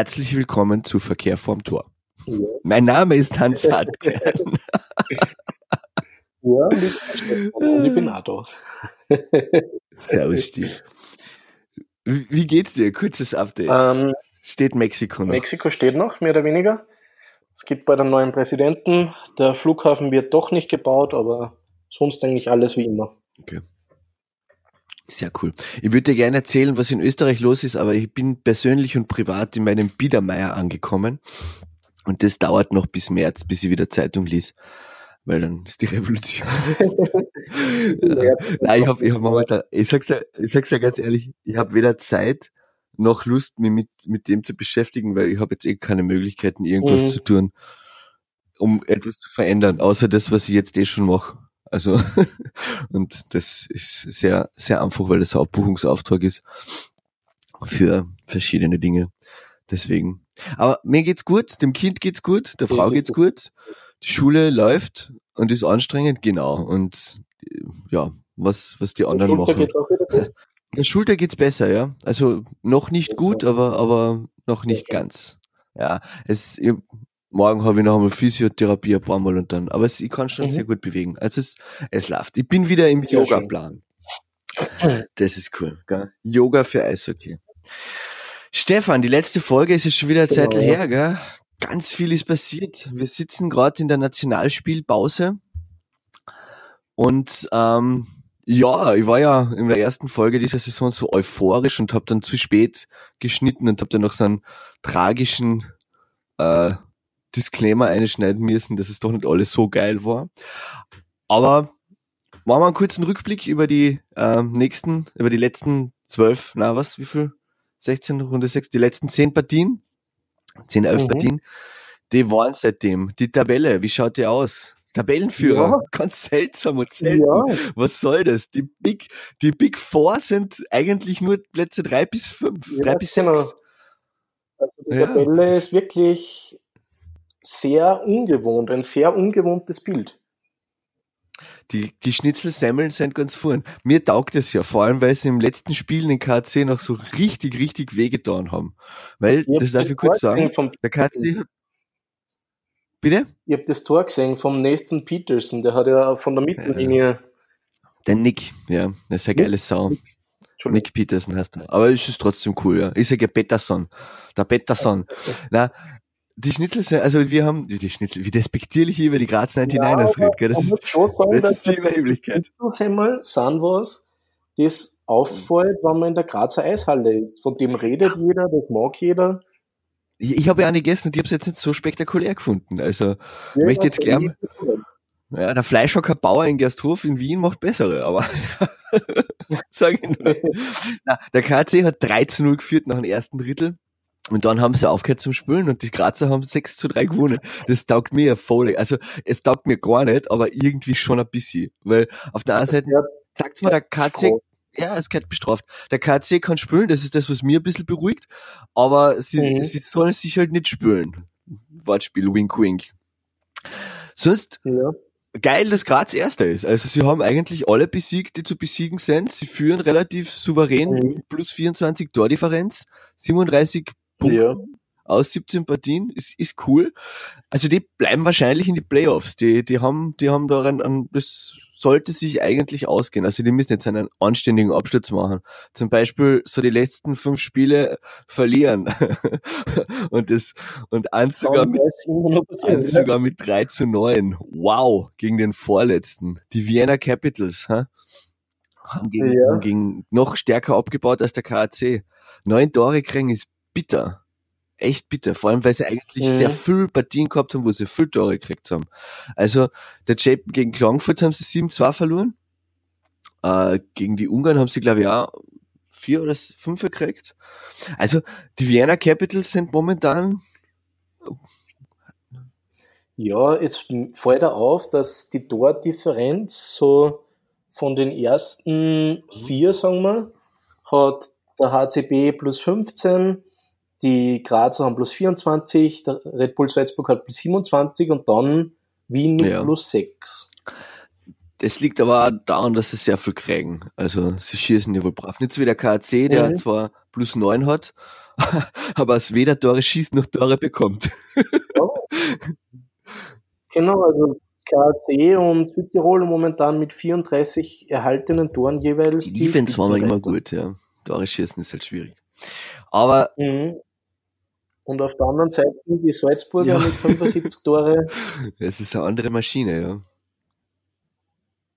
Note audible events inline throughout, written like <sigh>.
Herzlich willkommen zu Verkehr vorm Tor. Ja. Mein Name ist Hans <laughs> Hartkern. ja, ich bin da. <laughs> Servus, Steve. Wie geht's dir? Kurzes Update. Ähm, steht Mexiko noch? Mexiko steht noch, mehr oder weniger. Es gibt bei den neuen Präsidenten. Der Flughafen wird doch nicht gebaut, aber sonst eigentlich alles wie immer. Okay. Sehr cool. Ich würde dir gerne erzählen, was in Österreich los ist, aber ich bin persönlich und privat in meinem Biedermeier angekommen. Und das dauert noch bis März, bis ich wieder Zeitung lies. Weil dann ist die Revolution. <laughs> ja, Nein, ich habe ich hab momentan, ich sag's dir, ich sag's dir ganz ehrlich, ich habe weder Zeit noch Lust, mich mit, mit dem zu beschäftigen, weil ich habe jetzt eh keine Möglichkeiten, irgendwas mhm. zu tun, um etwas zu verändern, außer das, was ich jetzt eh schon mache. Also, <laughs> und das ist sehr, sehr einfach, weil das ein Abbuchungsauftrag ist für verschiedene Dinge. Deswegen. Aber mir geht's gut, dem Kind geht's gut, der Frau geht's gut, die Schule läuft und ist anstrengend, genau. Und ja, was, was die anderen machen. Geht's auch wieder gut? <laughs> Der Schulter geht's besser, ja. Also noch nicht gut, aber, aber noch nicht ganz. Ja, es, morgen habe ich noch einmal Physiotherapie ein paar Mal und dann, aber ich kann schon mhm. sehr gut bewegen. Also es, es läuft. Ich bin wieder im Yoga-Plan. Das ist cool. Gell? Yoga für Eishockey. Stefan, die letzte Folge ist ja schon wieder eine genau. Zeit her, gell? Ganz viel ist passiert. Wir sitzen gerade in der Nationalspielpause. Und ähm, ja, ich war ja in der ersten Folge dieser Saison so euphorisch und habe dann zu spät geschnitten und habe dann noch so einen tragischen äh, Disclaimer einschneiden müssen, dass es doch nicht alles so geil war. Aber machen wir einen kurzen Rückblick über die äh, nächsten, über die letzten zwölf, na was, wie viel? 16, Runde 6, die letzten zehn Partien, zehn, elf mhm. Partien, die waren seitdem. Die Tabelle, wie schaut die aus? Tabellenführer, ja. <laughs> ganz seltsam und selten. Ja. Was soll das? Die Big, die Big Four sind eigentlich nur Plätze drei bis fünf, ja, drei bis genau. sechs. Also die Tabelle ist wirklich sehr ungewohnt, ein sehr ungewohntes Bild. Die, die Schnitzelsemmeln sind ganz vorn. Mir taugt es ja, vor allem, weil sie im letzten Spiel in KC noch so richtig, richtig wehgetan haben. Weil, das darf ich kurz sagen, der KC hat Bitte? Ich habe das Tor gesehen vom Nathan Peterson, der hat ja von der Mittellinie. Der Nick, ja, das ist ein geiles Sau. Nick Peterson heißt er. Aber es ist trotzdem cool, ja. Ich sage ja Peterson. Der Peterson. Na, die Schnitzel sind, also wir haben, die Schnitzel, wie despektierlich ich über die Graz 99ers ja, rede, gell? Das ist, sagen, das ist die Überheblichkeit. Schnitzel sind was, das auffällt, wenn man in der Grazer Eishalle ist. Von dem redet jeder, das mag jeder. Ich, ich habe ja eine gegessen und ich habe es jetzt nicht so spektakulär gefunden. Also, ja, ich möchte jetzt gern, ja, der Fleischhocker Bauer in Gersthof in Wien macht bessere, aber <laughs> sag ich nur. <laughs> Na, der KC hat 3 zu 0 geführt nach dem ersten Drittel. Und dann haben sie aufgehört zum Spielen und die Grazer haben 6 zu 3 gewonnen. Das taugt mir ja voll. Also es taugt mir gar nicht, aber irgendwie schon ein bisschen. Weil auf der anderen Seite, sagt's mal, der KC, ja, es gehört bestraft. Der KC kann spielen, das ist das, was mir ein bisschen beruhigt, aber sie, mhm. sie sollen sich halt nicht spielen. Wortspiel, wink, wink. Sonst, ja. geil, dass Graz Erster ist. Also sie haben eigentlich alle besiegt, die zu besiegen sind. Sie führen relativ souverän, mhm. plus 24 Tordifferenz, 37 Punkte ja. aus 17 Partien, ist, ist cool. Also die bleiben wahrscheinlich in die Playoffs. Die, die haben, die haben da ein, das sollte sich eigentlich ausgehen. Also die müssen jetzt einen anständigen Absturz machen. Zum Beispiel so die letzten fünf Spiele verlieren. <laughs> und das, und eins sogar mit, eins sogar mit 3 zu 9. Wow, gegen den vorletzten. Die Vienna Capitals, ha? Haben gegen, ja. gegen noch stärker abgebaut als der KAC. Neun Tore kriegen ist bitter echt bitter. Vor allem, weil sie eigentlich mhm. sehr viel Partien gehabt haben, wo sie viel Tore gekriegt haben. Also, der Japan gegen Klangfurt haben sie 7-2 verloren. Äh, gegen die Ungarn haben sie, glaube ich, auch vier oder fünf gekriegt. Also, die Vienna Capitals sind momentan ja, jetzt fällt er auf, dass die Tordifferenz so von den ersten vier, sagen wir, hat der HCB plus 15, die Grazer haben plus 24, der Red Bull Salzburg hat plus 27 und dann Wien ja. plus 6. Das liegt aber auch daran, dass sie sehr viel kriegen. Also sie schießen ja wohl brav. Nicht so wie der KAC, der mhm. zwar plus neun hat, <laughs> aber es weder Tore schießt noch Tore bekommt. Oh. Genau, also KAC und Südtirol momentan mit 34 erhaltenen Toren jeweils. Die Defense war immer gut, ja. Tore schießen ist halt schwierig. Aber. Mhm. Und auf der anderen Seite die Salzburger ja. mit 75 Tore. <laughs> Es ist eine andere Maschine, ja.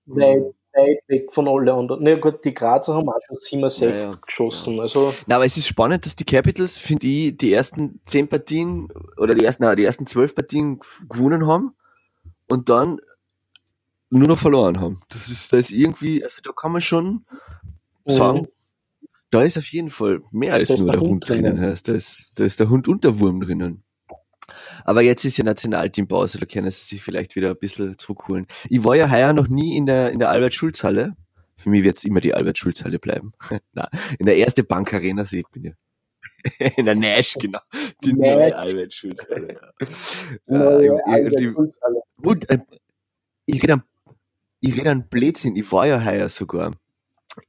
Weit, weit weg von allen anderen. Na gut, die Grazer haben auch schon 67 ja, ja. geschossen. Also Na, aber es ist spannend, dass die Capitals, finde ich, die ersten 10 Partien oder die ersten, na, die ersten 12 Partien gewonnen haben und dann nur noch verloren haben. Das ist, da ist irgendwie, also da kann man schon sagen, mhm. Da ist auf jeden Fall mehr als nur der, der Hund drinnen. drinnen. Da, ist, da ist der Hund und der Wurm drinnen. Aber jetzt ist ja Nationalteampause, da können sie sich vielleicht wieder ein bisschen zurückholen. Ich war ja heuer noch nie in der, in der Albert-Schulz-Halle. Für mich wird es immer die Albert-Schulz-Halle bleiben. <laughs> Na, in der erste Bankarena sehe ich bin ja. <laughs> in der Nash, genau. Die neue Albert-Schulz-Halle. Ja. Äh, und, äh, ich rede ich rede an Blödsinn, ich war ja heuer sogar.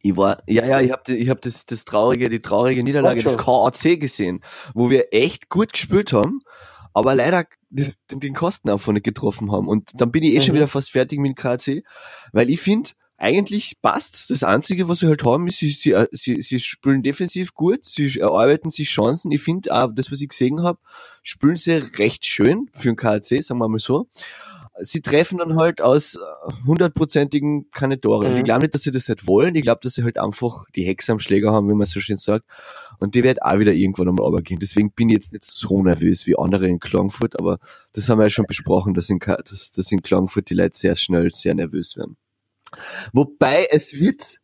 Ich war, ja, ja, ich habe ich hab das, das traurige, die traurige Niederlage des KAC gesehen, wo wir echt gut gespielt haben, aber leider das, den Kosten einfach nicht getroffen haben. Und dann bin ich eh mhm. schon wieder fast fertig mit dem KAC, weil ich finde, eigentlich passt. Das Einzige, was sie halt haben, ist, sie, sie, sie, sie spielen defensiv gut, sie erarbeiten sich Chancen. Ich finde auch, das, was ich gesehen habe, spielen sie recht schön für den KAC, sagen wir mal so sie treffen dann halt aus äh, hundertprozentigen keine Tore. Mhm. Und ich glaube nicht, dass sie das nicht wollen. Ich glaube, dass sie halt einfach die Hexe am Schläger haben, wie man so schön sagt. Und die wird auch wieder irgendwann einmal runtergehen. Deswegen bin ich jetzt nicht so nervös wie andere in Klagenfurt, aber das haben wir ja schon besprochen, dass in, dass, dass in Klagenfurt die Leute sehr schnell sehr nervös werden. Wobei es wird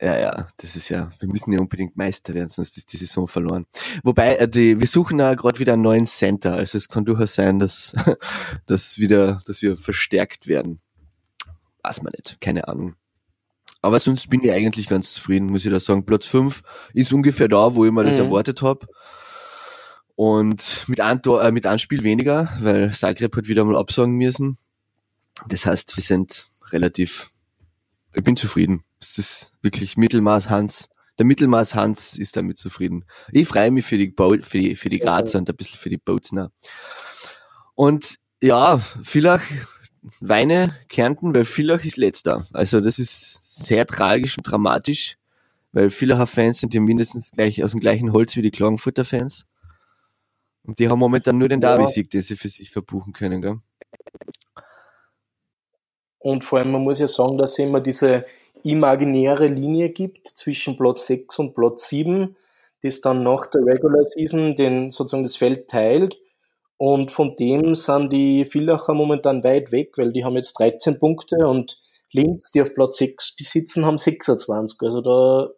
ja, ja, das ist ja, wir müssen ja unbedingt Meister werden, sonst ist die Saison verloren. Wobei, äh, die, wir suchen ja gerade wieder einen neuen Center, also es kann durchaus sein, dass, <laughs> dass wieder, dass wir verstärkt werden. Weiß man nicht, keine Ahnung. Aber sonst bin ich eigentlich ganz zufrieden, muss ich da sagen. Platz 5 ist ungefähr da, wo ich mal mhm. das erwartet habe. Und mit ein, Tor, äh, mit einem Spiel weniger, weil Zagreb hat wieder mal absagen müssen. Das heißt, wir sind relativ, ich bin zufrieden. Das ist wirklich Mittelmaß Hans. Der Mittelmaß Hans ist damit zufrieden. Ich freue mich für die, Bo für die, für die Grazer und ein bisschen für die Bozner. Und ja, Villach, Weine, Kärnten, weil Villach ist letzter. Also das ist sehr tragisch und dramatisch, weil Villacher Fans sind ja mindestens gleich aus dem gleichen Holz wie die Klagenfurter Fans. Und die haben momentan nur den ja. Derby-Sieg, den sie für sich verbuchen können, gell? Und vor allem, man muss ja sagen, dass es immer diese imaginäre Linie gibt zwischen Platz 6 und Platz 7, das dann nach der Regular Season den, sozusagen das Feld teilt. Und von dem sind die Villacher momentan weit weg, weil die haben jetzt 13 Punkte und Linz, die auf Platz 6 besitzen, haben 26. Also da.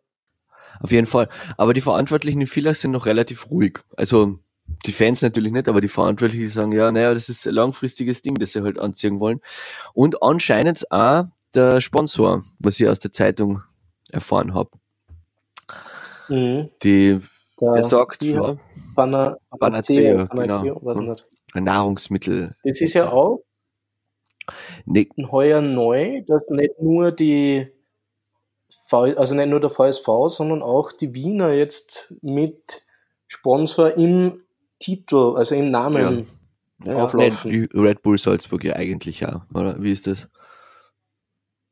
Auf jeden Fall. Aber die Verantwortlichen in Villach sind noch relativ ruhig. Also die Fans natürlich nicht, aber die Verantwortlichen sagen, ja, naja, das ist ein langfristiges Ding, das sie halt anziehen wollen. Und anscheinend auch der Sponsor, was ich aus der Zeitung erfahren habe. Mhm. Die, der, der sagt, die ja, Bana, Panacea, genau. was nicht. Ein Nahrungsmittel. Das ist ja auch nee. heuer neu, dass nicht nur die v, also nicht nur der VSV, sondern auch die Wiener jetzt mit Sponsor im Titel, also im Namen ja. Ja, auflaufen. Red Bull Salzburg ja eigentlich auch, oder? Wie ist das?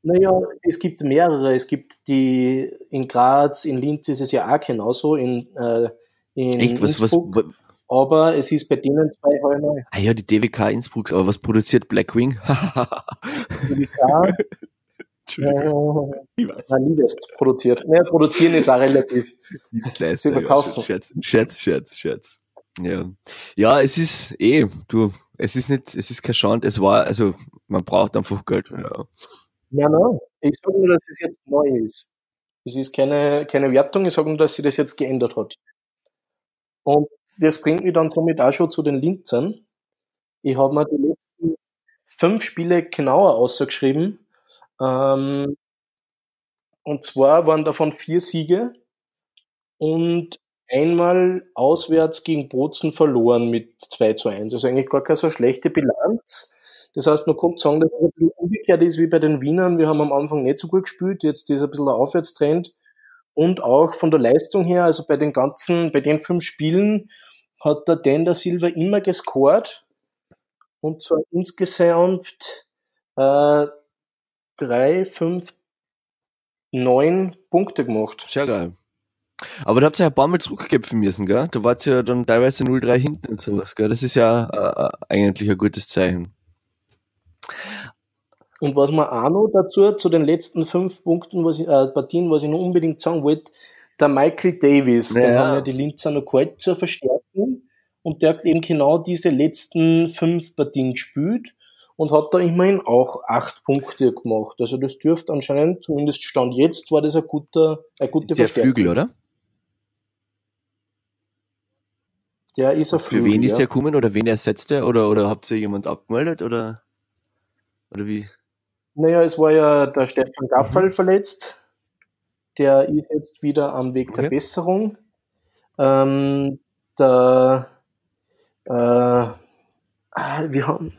Naja, es gibt mehrere. Es gibt die in Graz, in Linz ist es ja auch genauso, in, äh, in Echt? Was, Innsbruck. Was, aber es ist bei denen zwei heuer neu. Ah ja, die DWK Innsbruck, aber was produziert Blackwing? <laughs> DWK. Entschuldigung. Äh, nein, nie das produziert. Naja, produzieren ist auch relativ. Zu verkaufen. Scherz, Scherz, Scherz, Scherz. Ja. Ja, es ist eh, du, es ist nicht, es ist kein Schand, es war, also, man braucht einfach Geld. Ja. Nein, nein. Ich sage nur, dass es jetzt neu ist. Es ist keine, keine Wertung, ich sage nur, dass sie das jetzt geändert hat. Und das bringt mich dann somit auch schon zu den Linzern. Ich habe mir die letzten fünf Spiele genauer ausgeschrieben. Ähm, und zwar waren davon vier Siege und einmal auswärts gegen Bozen verloren mit 2 zu 1. Also eigentlich gar keine so schlechte Bilanz. Das heißt, man kommt sagen, dass es ein bisschen umgekehrt ist wie bei den Wienern. Wir haben am Anfang nicht so gut gespielt, jetzt ist ein bisschen der Aufwärtstrend. und auch von der Leistung her, also bei den ganzen, bei den fünf Spielen hat der Dan da Silva immer gescored und zwar insgesamt äh, drei, fünf, neun Punkte gemacht. Sehr geil. Aber da habt ihr ja ein paar Mal zurückgekämpfen müssen, gell? Da wart ihr ja dann teilweise 0-3 hinten und sowas, gell? Das ist ja äh, äh, eigentlich ein gutes Zeichen. Und was man auch noch dazu, zu den letzten fünf Punkten, was ich, äh, Partien, was ich noch unbedingt sagen wollte, der Michael Davis, ja. den haben ja die Linzer noch gehalten zur Verstärkung und der hat eben genau diese letzten fünf Partien gespielt und hat da immerhin auch acht Punkte gemacht. Also das dürfte anscheinend, zumindest Stand jetzt, war das ein guter, eine gute der Verstärkung. Flügel, oder? Der ist ein Flügel, Für wen ist ja. er gekommen oder wen ersetzt er? Oder, oder habt ihr jemand abgemeldet oder, oder wie? Naja, es war ja der Stefan Gaffal mhm. verletzt. Der ist jetzt wieder am Weg der okay. Besserung. Ähm, der, äh, wir haben,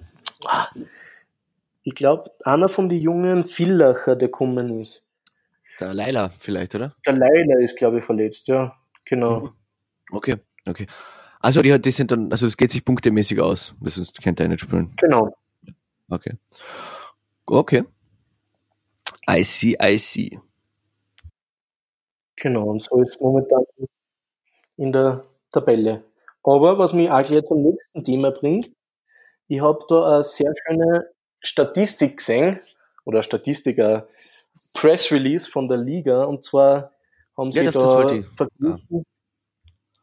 ich glaube, einer von den jungen Villacher, der gekommen ist. Der Leila vielleicht, oder? Der Leila ist, glaube ich, verletzt, ja, genau. Mhm. Okay, okay. Also die, die sind dann, also es geht sich punktemäßig aus, sonst kennt er nicht spielen. Genau. Okay. Okay. I see, I see. Genau, und so ist es momentan in der Tabelle. Aber was mich auch gleich zum nächsten Thema bringt, ich habe da eine sehr schöne Statistik gesehen, oder Statistik, ein Press Release von der Liga, und zwar haben sie ja, da verglichen. Ja.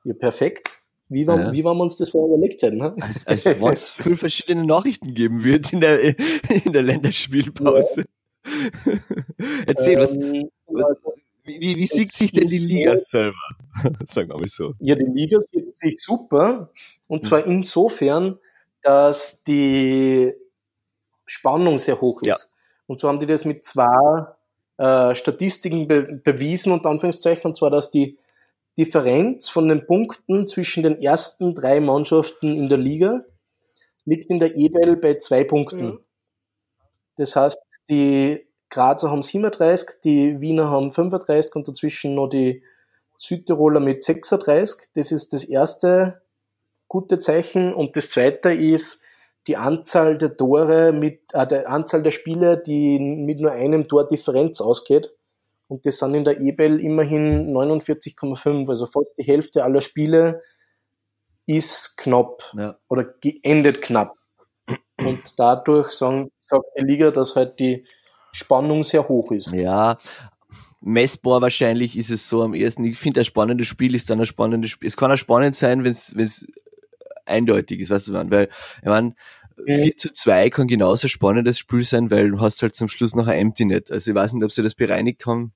ja, perfekt. Wie, war, ja. wie wir uns das vorher überlegt hätten? Ne? Als, als wenn es <laughs> fünf verschiedene Nachrichten geben wird in der, in der Länderspielpause. Ja. Erzähl, was, ähm, was, also, wie, wie sieht sich denn die Liga selber? <laughs> Sagen wir mal so. Ja, die Liga sieht sich super. Und zwar hm. insofern, dass die Spannung sehr hoch ist. Ja. Und so haben die das mit zwei äh, Statistiken be bewiesen, unter Anführungszeichen, und zwar, dass die Differenz von den Punkten zwischen den ersten drei Mannschaften in der Liga liegt in der EBL bei zwei Punkten. Mhm. Das heißt, die Grazer haben 37, die Wiener haben 35 und dazwischen noch die Südtiroler mit 36. Das ist das erste gute Zeichen. Und das zweite ist die Anzahl der Tore mit, äh, der Anzahl der Spiele, die mit nur einem Tor Differenz ausgeht. Und das sind in der EBL immerhin 49,5, also fast die Hälfte aller Spiele ist knapp ja. oder geendet knapp. Und dadurch sagen, sagt die Liga, dass halt die Spannung sehr hoch ist. Ja, messbar wahrscheinlich ist es so am ersten. Ich finde, ein spannendes Spiel ist dann ein spannendes Spiel. Es kann auch spannend sein, wenn es eindeutig ist, weißt du, man, weil, ich meine, 4 zu 2 kann genauso spannendes Spiel sein, weil du hast halt zum Schluss noch ein Empty Net. Also ich weiß nicht, ob sie das bereinigt haben.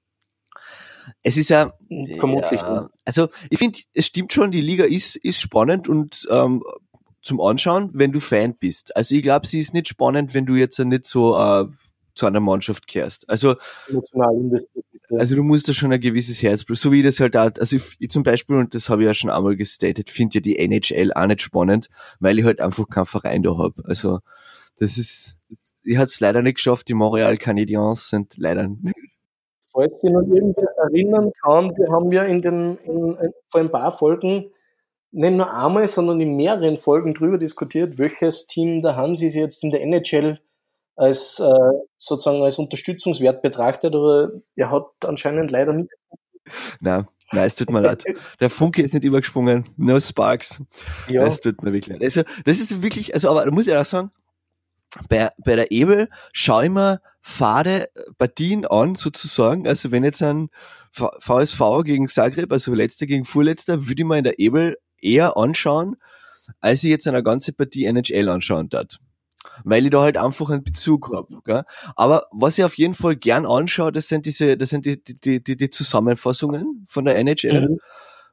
Es ist ja, vermutlich. Ja, also ich finde, es stimmt schon, die Liga ist, ist spannend und ähm, zum Anschauen, wenn du Fan bist. Also ich glaube, sie ist nicht spannend, wenn du jetzt nicht so äh, zu einer Mannschaft kehrst. Also, also du musst da schon ein gewisses Herz, so wie das halt auch, also ich, ich zum Beispiel, und das habe ich ja schon einmal gestatet, finde ja die NHL auch nicht spannend, weil ich halt einfach keinen Verein da hab. Also das ist, ich habe es leider nicht geschafft, die Montreal Canadiens sind leider nicht. <laughs> Falls sich noch irgendwer erinnern kann, wir haben ja in den, in, in, vor ein paar Folgen nicht nur einmal, sondern in mehreren Folgen drüber diskutiert, welches Team der Hansi jetzt in der NHL als äh, sozusagen als Unterstützungswert betrachtet, aber er hat anscheinend leider nicht. Nein, nein, es tut mir leid. <laughs> Der Funke ist nicht übergesprungen. No Sparks. Ja. Es tut mir wirklich leid. Also, das ist wirklich, also, aber da muss ich auch sagen, bei, bei der Ebel schaue ich mir fade Partien an, sozusagen. Also, wenn jetzt ein VSV gegen Zagreb, also letzter gegen Vorletzter, würde ich mir in der Ebel eher anschauen, als ich jetzt eine ganze Partie NHL anschauen darf weil ich da halt einfach einen Bezug habe. Aber was ich auf jeden Fall gern anschaue, das sind diese, das sind die, die, die, die Zusammenfassungen von der NHL. Mhm.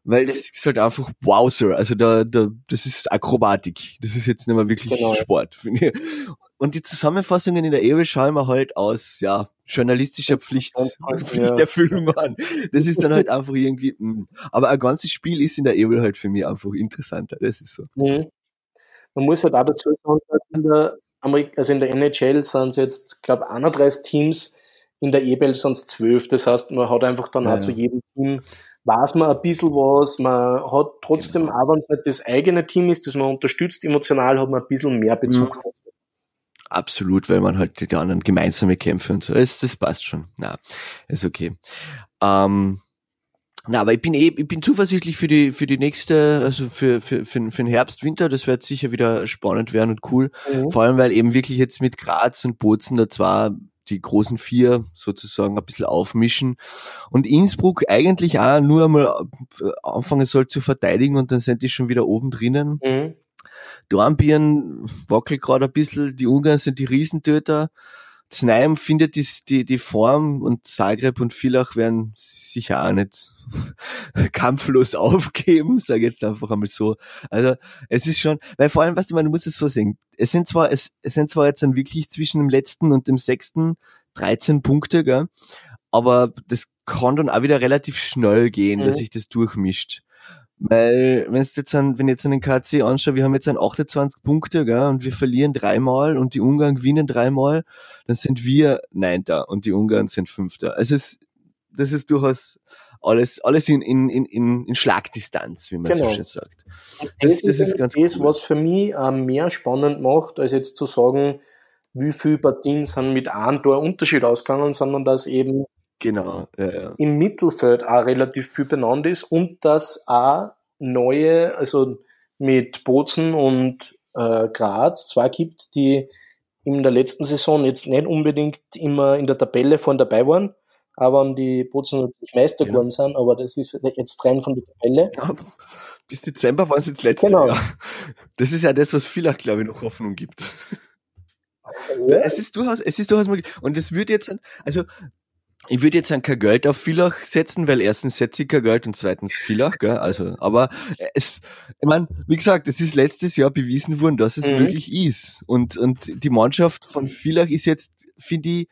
Weil das ist halt einfach Wowser. Also da, da, das ist Akrobatik. Das ist jetzt nicht mehr wirklich genau. Sport, finde <laughs> ich. Und die Zusammenfassungen in der Ewe schauen wir halt aus, ja, journalistischer Pflicht, Pflichterfüllung ja. an. Das ist dann halt einfach irgendwie, mh. Hm. aber ein ganzes Spiel ist in der Ewe halt für mich einfach interessanter. Das ist so. Mhm. Man muss halt auch dazu sagen, dass in der, Amerik also in der NHL sind es jetzt, glaube 31 Teams, in der EBL sind es zwölf. Das heißt, man hat einfach dann ja, auch zu jedem Team, weiß man ein bisschen was, man hat trotzdem, genau. auch wenn es nicht das eigene Team ist, das man unterstützt, emotional hat man ein bisschen mehr Bezug mhm. dazu. Absolut, weil man halt die anderen gemeinsame Kämpfe und so. Das, das passt schon. Na, ist okay. Ähm, na, aber ich bin eh, ich bin zuversichtlich für die, für die nächste, also für, für, für, für den Herbst, Winter, das wird sicher wieder spannend werden und cool. Mhm. Vor allem, weil eben wirklich jetzt mit Graz und Bozen da zwar die großen vier sozusagen ein bisschen aufmischen und Innsbruck eigentlich auch nur einmal anfangen soll zu verteidigen und dann sind die schon wieder oben drinnen. Mhm. Dornbirn wackelt gerade ein bisschen, die Ungarn sind die Riesentöter. Znaim findet die, die, die Form und Zagreb und Villach werden sicher auch nicht <laughs> kampflos aufgeben, sage jetzt einfach einmal so. Also es ist schon, weil vor allem, was weißt du, man muss es so sehen. Es sind zwar, es, es sind zwar jetzt dann wirklich zwischen dem letzten und dem sechsten 13 Punkte, gell? aber das kann dann auch wieder relativ schnell gehen, mhm. dass sich das durchmischt. Weil, wenn jetzt an, wenn ich jetzt an den KC anschaue, wir haben jetzt an 28 Punkte, gell, und wir verlieren dreimal und die Ungarn gewinnen dreimal, dann sind wir Neunter und die Ungarn sind Fünfter. Also es, das ist durchaus alles, alles in, in, in, in Schlagdistanz, wie man genau. so schön sagt. Das, das, das ist ganz das, cool. was für mich äh, mehr spannend macht, als jetzt zu sagen, wie viele Partien sind mit einem Tor Unterschied ausgegangen, sondern dass eben Genau, ja, ja. Im Mittelfeld auch relativ viel benannt ist und dass auch neue, also mit Bozen und äh, Graz zwei gibt, die in der letzten Saison jetzt nicht unbedingt immer in der Tabelle vorne dabei waren, aber die Bozen natürlich Meister ja. geworden sind, aber das ist jetzt rein von der Tabelle. Ja, bis Dezember waren sie jetzt letzte genau. Jahr. Das ist ja das, was vielleicht, glaube ich, noch Hoffnung gibt. Ja. Es ist durchaus, es ist durchaus möglich. Und es würde jetzt, also ich würde jetzt kein Geld auf Villach setzen, weil erstens setze ich kein Geld und zweitens Villach, gell? Also, aber es, ich meine, wie gesagt, es ist letztes Jahr bewiesen worden, dass es mhm. möglich ist. Und, und die Mannschaft von Villach ist jetzt, finde ich,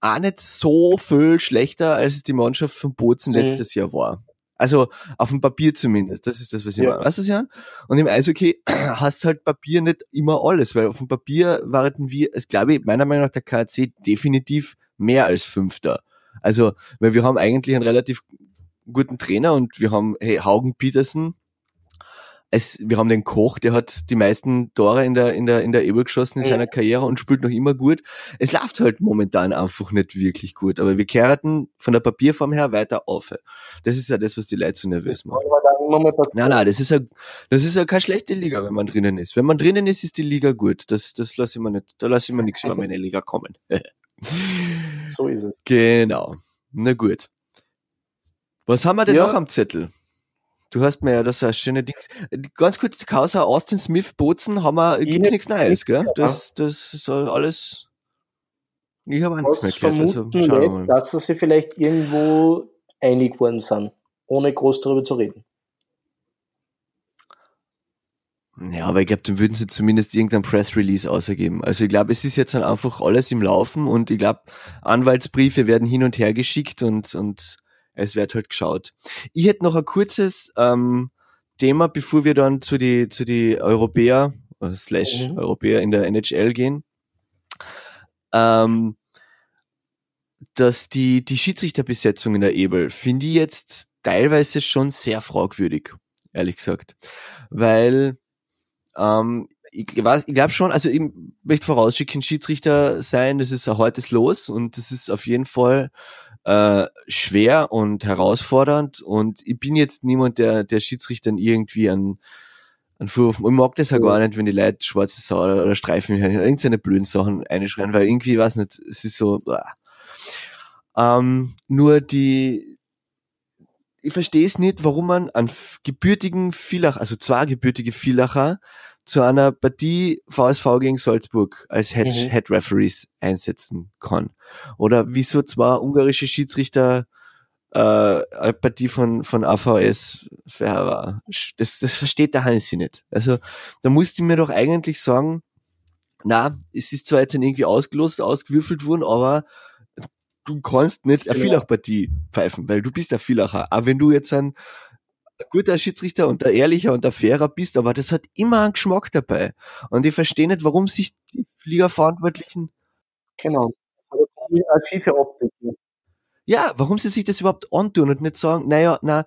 auch nicht so viel schlechter, als es die Mannschaft von Bozen mhm. letztes Jahr war. Also auf dem Papier zumindest. Das ist das, was ich ja. meine. Weißt du, Jan? Und im Eishockey <clears throat> hast halt Papier nicht immer alles, weil auf dem Papier waren wir, es glaube ich, meiner Meinung nach der KC definitiv mehr als Fünfter. Also, weil wir haben eigentlich einen relativ guten Trainer und wir haben, hey, Haugen Petersen, es, wir haben den Koch, der hat die meisten Tore in der, in der, in der Ebel geschossen in seiner Karriere und spielt noch immer gut. Es läuft halt momentan einfach nicht wirklich gut, aber wir kehrten von der Papierform her weiter auf. Das ist ja das, was die Leute so nervös macht. Nein, nein, das ist ja, das ist ja keine schlechte Liga, wenn man drinnen ist. Wenn man drinnen ist, ist die Liga gut. Das, das lasse ich mir nicht, da lasse ich mir nichts über <laughs> meine Liga kommen. <laughs> So ist es. Genau. Na gut. Was haben wir denn ja. noch am Zettel? Du hast mir ja das schöne Ding. Ganz kurz, die Causa Austin Smith Bozen haben wir, gibt's nichts Neues, gell? Das, das soll alles. Ich habe nichts mehr gehört. Also, schauen dass sie vielleicht irgendwo einig worden sind, ohne groß darüber zu reden. Ja, aber ich glaube, dann würden sie zumindest irgendein Press Release ausergeben. Also ich glaube, es ist jetzt dann einfach alles im Laufen und ich glaube, Anwaltsbriefe werden hin und her geschickt und, und es wird halt geschaut. Ich hätte noch ein kurzes ähm, Thema, bevor wir dann zu die, zu die Europäer, äh, slash mhm. Europäer in der NHL gehen. Ähm, dass die, die Schiedsrichterbesetzung in der Ebel finde ich jetzt teilweise schon sehr fragwürdig, ehrlich gesagt. Weil ähm, ich, weiß, ich glaube schon, also ich möchte vorausschicken, Schiedsrichter sein, das ist ein hartes Los und das ist auf jeden Fall äh, schwer und herausfordernd und ich bin jetzt niemand, der, der Schiedsrichtern irgendwie an, an Vorwurfen, ich mag das ja gar nicht, wenn die Leute schwarze Sau oder, oder Streifen hören, irgendeine blöden Sachen einschreien, weil irgendwie, weiß nicht, es ist so, ähm, nur die, ich verstehe es nicht, warum man an gebürtigen Villach, also zwei gebürtige Villacher, zu einer Partie VSV gegen Salzburg als Head, mhm. Head Referees einsetzen kann. Oder wieso zwei ungarische Schiedsrichter äh, eine Partie von, von AVS für das, das versteht der Hansi nicht. Also da musste mir doch eigentlich sagen, na, es ist zwar jetzt irgendwie ausgelost, ausgewürfelt worden, aber du kannst nicht eine Villach-Partie pfeifen, weil du bist der Villacher. Aber wenn du jetzt ein guter Schiedsrichter und der ehrlicher und der fairer bist, aber das hat immer einen Geschmack dabei. Und ich verstehe nicht, warum sich die Liga-Verantwortlichen genau. eine schiefe Optik. Ja, warum sie sich das überhaupt antun und nicht sagen, naja, na,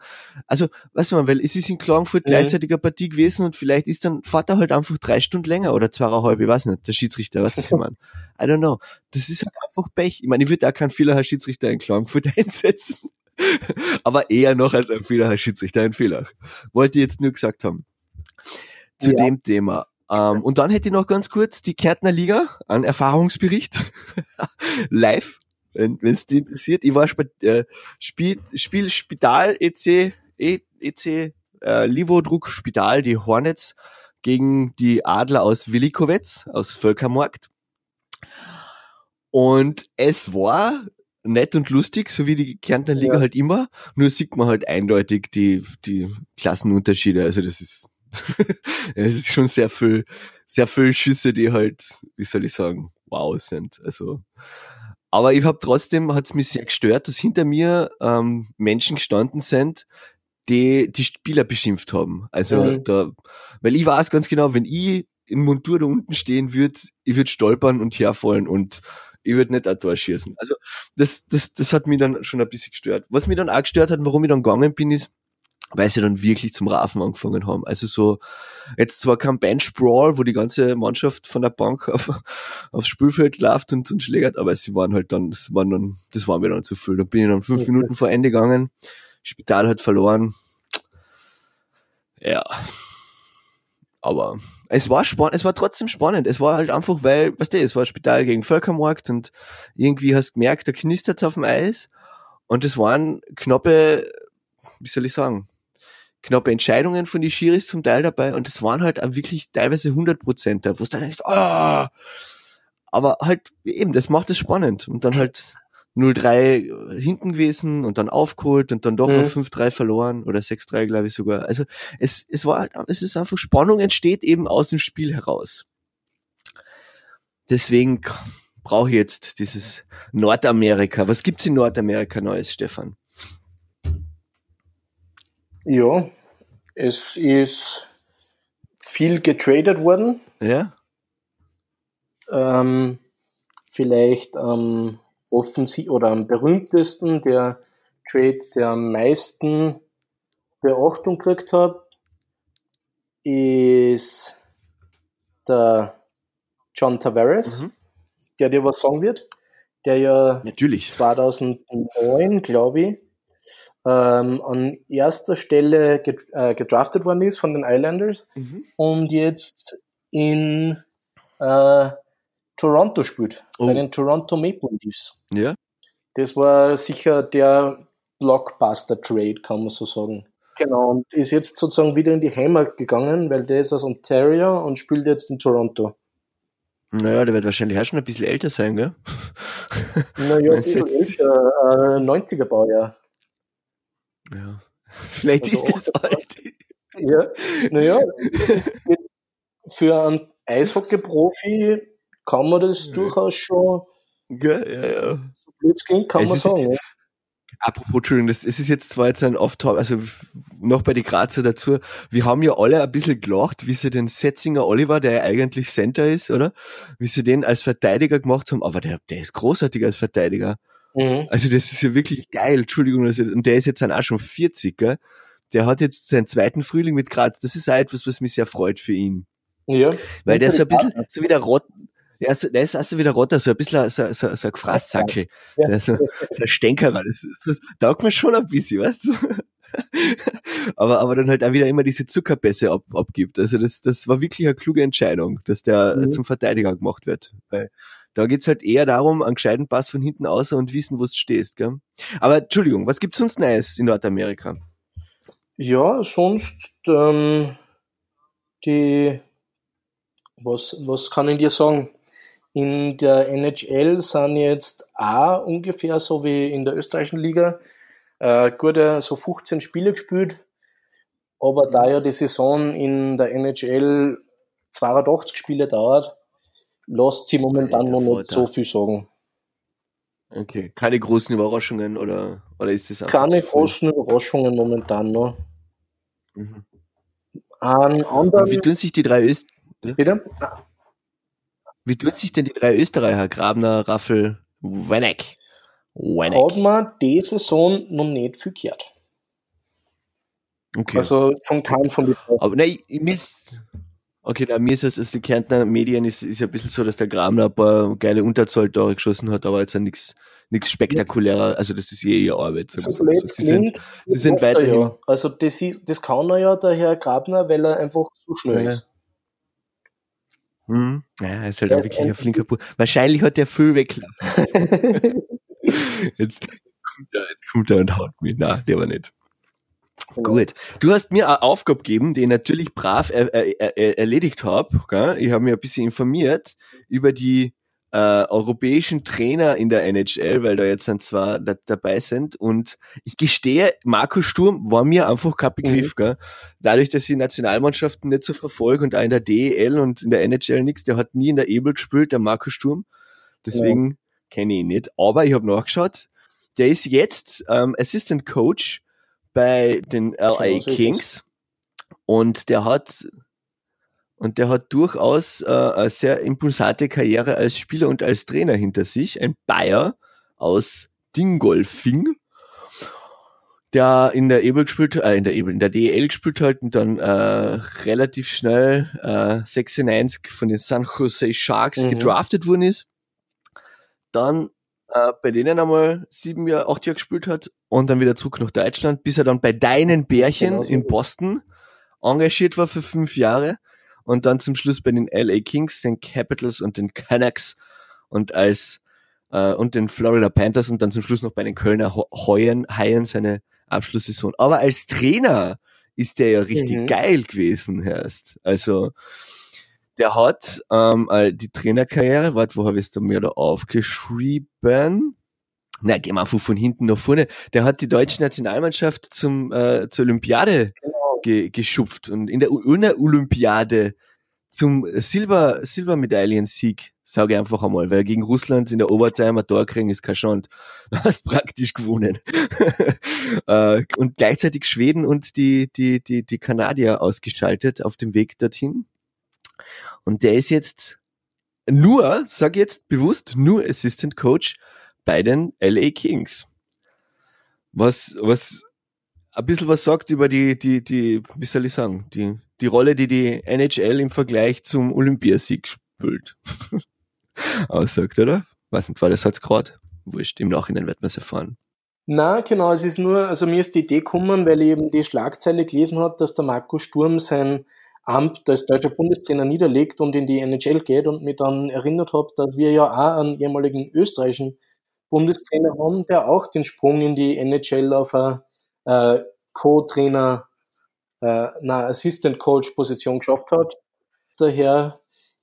also, weißt du mal, weil es ist in Klagenfurt Mhm. gleichzeitig eine Partie gewesen und vielleicht ist dann, fährt er halt einfach drei Stunden länger oder zweieinhalb, ich weiß nicht, der Schiedsrichter, was ich meine? <laughs> I don't know. Das ist halt einfach Pech. Ich meine, ich würde auch keinen Fehler Schiedsrichter in Klagenfurt <laughs> einsetzen. Aber eher noch als ein Fehler Schiedsrichter in Fehler. Wollte ich jetzt nur gesagt haben. Zu Ja. dem Thema. Ähm, und dann hätte ich noch ganz kurz die Kärntner Liga, einen Erfahrungsbericht. <laughs> Live, wenn es dich interessiert. Ich war äh, Spiel, Spiel Spital EC, E- EC äh, Livodruck Spital, die Hornets gegen die Adler aus Willikowetz, aus Völkermarkt. Und es war nett und lustig, so wie die Kärntner Liga Ja. halt immer. Nur sieht man halt eindeutig die, die Klassenunterschiede. Also das ist, <laughs> es ist schon sehr viel, sehr viel Schüsse, die halt, wie soll ich sagen, wow sind. Also, aber ich habe trotzdem, hat's mich sehr gestört, dass hinter mir ähm, Menschen gestanden sind, die die Spieler beschimpft haben. Also Mhm. da, weil ich weiß ganz genau, wenn ich in Montur da unten stehen würde, ich würde stolpern und herfallen und ich würde nicht ein Tor schießen. Also das, das, das hat mich dann schon ein bisschen gestört. Was mich dann auch gestört hat, warum ich dann gegangen bin, ist, weil sie dann wirklich zum Rafen angefangen haben. Also so, jetzt zwar kein Bench-Brawl, wo die ganze Mannschaft von der Bank <laughs> auf, aufs Spielfeld läuft und, und schlägert, aber sie waren halt dann, das waren dann, das war mir dann zu viel. Dann bin ich dann fünf. Minuten vor Ende gegangen, Spital hat verloren. Ja. Aber es war spannend, es war trotzdem spannend. Es war halt einfach, weil, weißt du, es war Spital gegen Völkermarkt und irgendwie hast du gemerkt, da knistert's auf dem Eis. Und es waren knappe, wie soll ich sagen, knappe Entscheidungen von die Schiris zum Teil dabei. Und es waren halt auch wirklich teilweise 100 Prozent, wo du dann denkst, ah! Aber halt eben, das macht es spannend. Und dann halt 0-3 hinten gewesen und dann aufgeholt und dann doch Mhm. noch 5-3 verloren oder 6-3, glaube ich sogar. Also es, es war halt, es ist einfach, Spannung entsteht eben aus dem Spiel heraus. Deswegen brauche ich jetzt dieses Nordamerika. Was gibt's in Nordamerika Neues, Stefan? Ja, es ist viel getradet worden. Ja? Ähm, vielleicht am offensiv oder am berühmtesten der Trade, der am meisten Beachtung gekriegt hat, ist der John Tavares, Mhm. der dir was sagen wird, der ja Natürlich. 2009, glaube ich, ähm, an erster Stelle get, äh, gedraftet worden ist von den Islanders Mhm. und jetzt in äh, Toronto spielt, Oh. bei den Toronto Maple Leafs. Ja? Das war sicher der Blockbuster-Trade, kann man so sagen. Genau, und ist jetzt sozusagen wieder in die Heimat gegangen, weil der ist aus Ontario und spielt jetzt in Toronto. Naja, der wird wahrscheinlich auch schon ein bisschen älter sein, gell? Naja, <laughs> ein bisschen älter, äh, 90er Baujahr. Ja. <laughs> Vielleicht Also ist das alt. <laughs> Ja, naja, für einen Eishockey-Profi kann man das Ja. durchaus schon, Ja, ja, ja. so blöd klingt, kann Es man ist- sagen. Ja. Apropos, Entschuldigung, das, es ist jetzt zwar jetzt ein off also noch bei die Grazer dazu. Wir haben ja alle ein bisschen gelacht, wie sie den Setzinger Oliver, der ja eigentlich Center ist, oder? Wie sie den als Verteidiger gemacht haben, aber der, der ist großartig als Verteidiger. Mhm. Also das ist ja wirklich geil, Entschuldigung, also, und der ist jetzt dann auch schon 40, gell? Der hat jetzt seinen zweiten Frühling mit Graz. Das ist auch etwas, was mich sehr freut für ihn. Ja. Weil der ist so ein bisschen, so wie der Rott, der ist, der ist also wie der Rotter, so ein bisschen so, so, so ein Gefraßzackel. Ja. Der ist so, so ein Stänkerer. Das, ist- das taugt mir schon ein bisschen, weißt du? <laughs> aber, aber dann halt auch wieder immer diese Zuckerpässe ab, abgibt. Also das, das war wirklich eine kluge Entscheidung, dass der Mhm. zum Verteidiger gemacht wird. Weil da geht's halt eher darum, einen gescheiten Pass von hinten außer und wissen, wo du stehst, gell? Aber Entschuldigung, was gibt's sonst Neues in Nordamerika? Ja, sonst ähm, die was, was kann ich dir sagen? In der NHL sind jetzt auch ungefähr so wie in der österreichischen Liga äh, gute so 15 Spiele gespielt. Aber da ja die Saison in der NHL 82 Spiele dauert, lässt sie momentan noch nicht so viel sagen. Okay. Keine großen Überraschungen oder, oder ist das einfach Keine großen Überraschungen momentan noch. Mhm. An anderen, Wie tun sich die drei Öst bitte? Wie tun sich denn die drei Österreicher, Grabner, Raffel, Wenig. Wenig. Hat man die Saison noch nicht viel gehört. Okay. Also von keinem von den Aber nein, ich, ich Okay, na, mir ist es, also die Kärntner Medien ist, ist ja ein bisschen so, dass der Gramler ein paar geile Unterzahltore geschossen hat, aber jetzt nichts nichts spektakulärer, also das ist eh ihre Arbeit. So so. Sie, sind, sie sind weiterhin. Ja. Also das, ist, das kann er ja, der Herr Grabner, weil er einfach so schnell ja. ist. Hm. Ja, er ist halt ja, wirklich ein flinker Bub. Wahrscheinlich hat er viel weg. <laughs> jetzt kommt er, kommt er und haut mich. Nein, der war nicht. Genau. Gut. Du hast mir eine Aufgabe gegeben, die ich natürlich brav er, er, er, erledigt habe. Ich habe mich ein bisschen informiert über die äh, europäischen Trainer in der NHL, weil da jetzt ein zwei da, dabei sind. Und ich gestehe, Marco Sturm war mir einfach kein Begriff. Mhm. Gell? Dadurch, dass ich Nationalmannschaften nicht so verfolge und auch in der DEL und in der NHL nichts, der hat nie in der Ebel gespielt, der Marco Sturm. Deswegen ja. kenne ich ihn nicht. Aber ich habe nachgeschaut, der ist jetzt ähm, Assistant Coach bei den LA genau, Kings und der hat und der hat durchaus äh, eine sehr impulsante Karriere als Spieler und als Trainer hinter sich. Ein Bayer aus Dingolfing, der in der Ebel gespielt, äh, in der Ebel, in der DEL gespielt hat und dann äh, relativ schnell äh, 96 von den San Jose Sharks mhm. gedraftet worden ist. Dann äh, bei denen einmal sieben Jahre, acht Jahre gespielt hat und dann wieder zurück nach Deutschland, bis er dann bei deinen Bärchen genau so in Boston engagiert war für fünf Jahre und dann zum Schluss bei den LA Kings, den Capitals und den Canucks und als äh, und den Florida Panthers und dann zum Schluss noch bei den Kölner Haien, Haien seine Abschlusssaison. Aber als Trainer ist der ja richtig mhm. geil gewesen, erst. Also der hat ähm, die Trainerkarriere, warte, wo habe ich es da mir da aufgeschrieben? Na, gehen wir einfach von hinten nach vorne. Der hat die deutsche Nationalmannschaft zum äh, zur Olympiade genau ge geschupft und in der Olympiade zum Silber, Silbermedaillensieg, sage ich einfach einmal, weil gegen Russland in der Overtime ein Tor kriegen ist kein Schand. Du hast <laughs> praktisch gewonnen. <laughs> Äh, und gleichzeitig Schweden und die, die, die, die Kanadier ausgeschaltet auf dem Weg dorthin. Und der ist jetzt nur, sag jetzt bewusst, nur Assistant Coach bei den LA Kings. Was, was ein bisschen was sagt über die, die, die, wie soll ich sagen, die, die Rolle, die die NHL im Vergleich zum Olympiasieg spielt. <laughs> Aussagt, oder? Weiß nicht, war das jetzt gerade? Wurscht, im Nachhinein wird man es erfahren. Na, genau, es ist nur, also mir ist die Idee gekommen, weil ich eben die Schlagzeile gelesen hat, dass der Marco Sturm sein Amt als deutscher Bundestrainer niederlegt und in die NHL geht und mich dann erinnert habe, dass wir ja auch einen ehemaligen österreichischen Bundestrainer haben, der auch den Sprung in die NHL auf eine äh, Co-Trainer, äh, na, Assistant Coach Position geschafft hat. Der Herr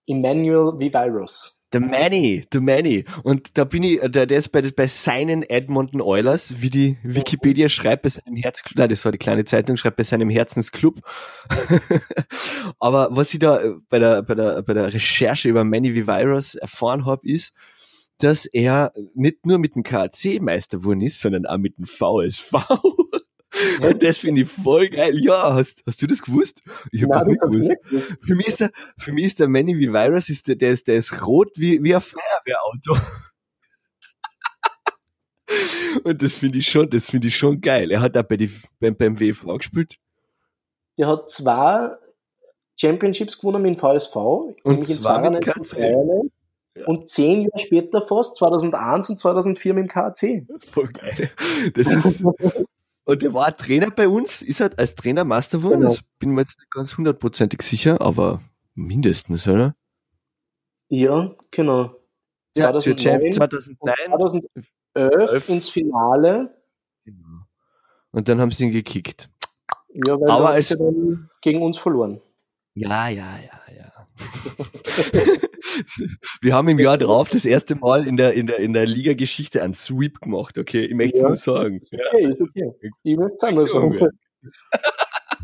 Emmanuel Vivirus. Der Manny, der Manny. Und da bin ich, der, der ist bei, bei seinen Edmonton Oilers, wie die Wikipedia schreibt, bei seinem Herzclub, nein, das war die kleine Zeitung, schreibt bei seinem Herzensclub. <laughs> Aber was ich da bei der, bei der, bei der Recherche über Manny Vivirus erfahren habe, ist, dass er nicht nur mit dem KAC Meister geworden ist, sondern auch mit dem VSV. <laughs> Und das finde ich voll geil. Ja, hast, hast du das gewusst? Ich habe das nicht gewusst. Für mich ist der, für mich ist der Manny wie Virus, ist der, der ist, der ist rot wie, wie ein Feuerwehrauto. <laughs> Und das finde ich schon, das finde ich schon geil. Er hat auch bei die, beim, beim WV gespielt. Der hat zwei Championships gewonnen mit dem VSV. Und zwar mit KC. Und zehn Jahre später fast, 2001 und 2004 mit dem KC. Voll geil. Das ist, <laughs> Und er war Trainer bei uns, ist halt als Trainer Master geworden. Genau. Das bin mir jetzt nicht ganz hundertprozentig sicher, aber mindestens, oder? Ja, genau. 2009, 2009 2011 ins Finale. Genau. Und dann haben sie ihn gekickt. Ja, weil aber als, gegen uns verloren. Ja, ja, ja. <laughs> wir haben im Jahr drauf das erste Mal in der, in der, in der Liga-Geschichte einen Sweep gemacht, okay? Ich möchte es ja. nur sagen. Okay, ist okay. Ich möchte es nur sagen.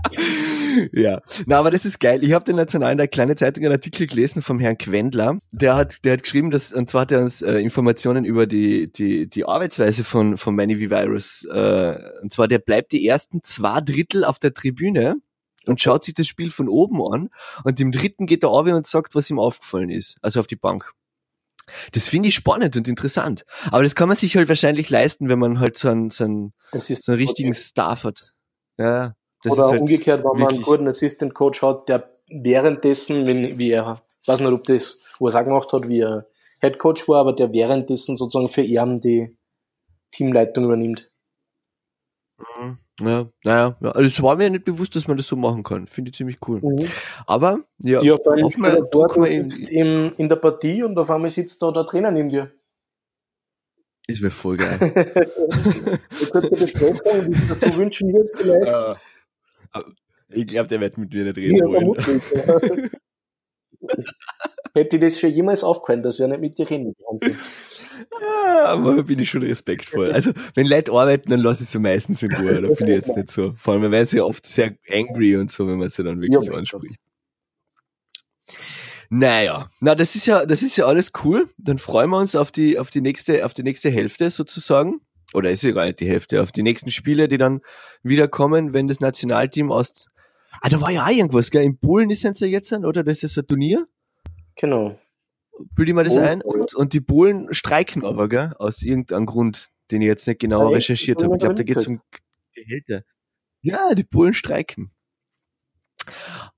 <laughs> ja, na, aber das ist geil. Ich habe den National in der kleinen Zeitung einen Artikel gelesen vom Herrn Quendler. Der hat, der hat geschrieben, dass und zwar hat er uns äh, Informationen über die die die Arbeitsweise von von Manny V Virus. Äh, und zwar der bleibt die ersten zwei Drittel auf der Tribüne und schaut sich das Spiel von oben an und im dritten geht er auf und sagt, was ihm aufgefallen ist, also auf die Bank. Das finde ich spannend und interessant. Aber das kann man sich halt wahrscheinlich leisten, wenn man halt so einen, so einen, so einen richtigen okay. Staff hat. Ja, das Oder halt umgekehrt, wenn man einen guten Assistant Coach hat, der währenddessen, wenn, wie er, ich weiß nicht, ob das, er auch gemacht hat, wie er Head Coach war, aber der währenddessen sozusagen für ihn die Teamleitung übernimmt. Mhm. Ja, naja, ja, also es war mir nicht bewusst, dass man das so machen kann. Finde ich ziemlich cool. Mhm. Aber, ja, ja vor allem mal, dort, du sitzt im, in der Partie und auf einmal sitzt da der Trainer neben dir. Ist mir voll geil. <laughs> Besprechung, wie das du wünschen wirst, vielleicht. Ja. Ich glaube, der wird mit mir nicht reden ja, wollen. <laughs> Hätte ich das schon jemals aufgefallen, dass wir nicht mit dir reden konnten. <laughs> Aber bin ich schon respektvoll. Also, wenn Leute arbeiten, dann lasse ich sie meistens in Ruhe. Da bin ich jetzt nicht so. Vor allem, man ja oft sehr angry und so, wenn man sie dann wirklich ja, anspricht. Naja, na, das ist ja, das ist ja alles cool. Dann freuen wir uns auf die, auf die nächste, auf die nächste Hälfte sozusagen. Oder ist ja gar nicht die Hälfte, auf die nächsten Spiele, die dann wiederkommen, wenn das Nationalteam aus, ah, da war ja auch irgendwas, gell? In Polen ist es ja jetzt, oder? Das ist ein Turnier. Genau. Bilde ich mir das ein? Und, und die Polen streiken aber, gell? Aus irgendeinem Grund, den ich jetzt nicht genau ja, recherchiert habe. Ich glaube, da geht es um Gehälter. Ja, die Polen streiken.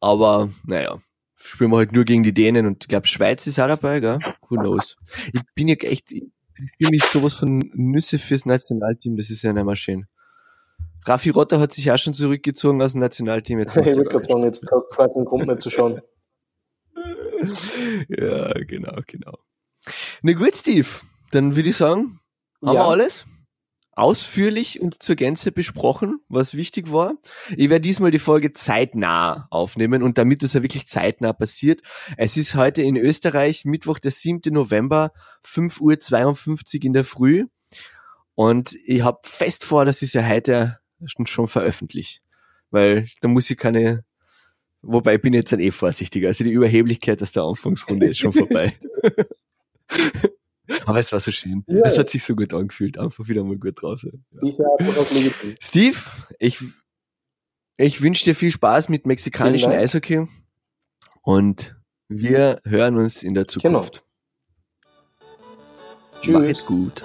Aber, naja, spielen wir halt nur gegen die Dänen und ich glaube, Schweiz ist auch dabei, gell? Who knows? Ich bin ja echt, ich fühle mich sowas von Nüsse fürs Nationalteam, das ist ja nicht mehr schön. Raffi Rotter hat sich auch schon zurückgezogen aus dem Nationalteam. Jetzt <laughs> ich würde gerade sagen, jetzt hast du keinen Grund mehr zu schauen. Ja, genau, genau. Na gut, Steve, dann würde ich sagen, haben ja. wir alles ausführlich und zur Gänze besprochen, was wichtig war. Ich werde diesmal die Folge zeitnah aufnehmen und damit es ja wirklich zeitnah passiert. Es ist heute in Österreich Mittwoch, der 7. November, 5.52 Uhr in der Früh. Und ich habe fest vor, dass ich es ja heute schon veröffentliche. Weil da muss ich keine Wobei ich bin jetzt ein eh vorsichtiger. Also die Überheblichkeit aus der Anfangsrunde ist schon vorbei. <laughs> Aber es war so schön. Ja. Es hat sich so gut angefühlt. Einfach wieder mal gut drauf sein. Ja. Steve, ich, ich wünsche dir viel Spaß mit mexikanischem Eishockey. Und wir hören uns in der Zukunft. Genau. Tschüss. Mach es gut.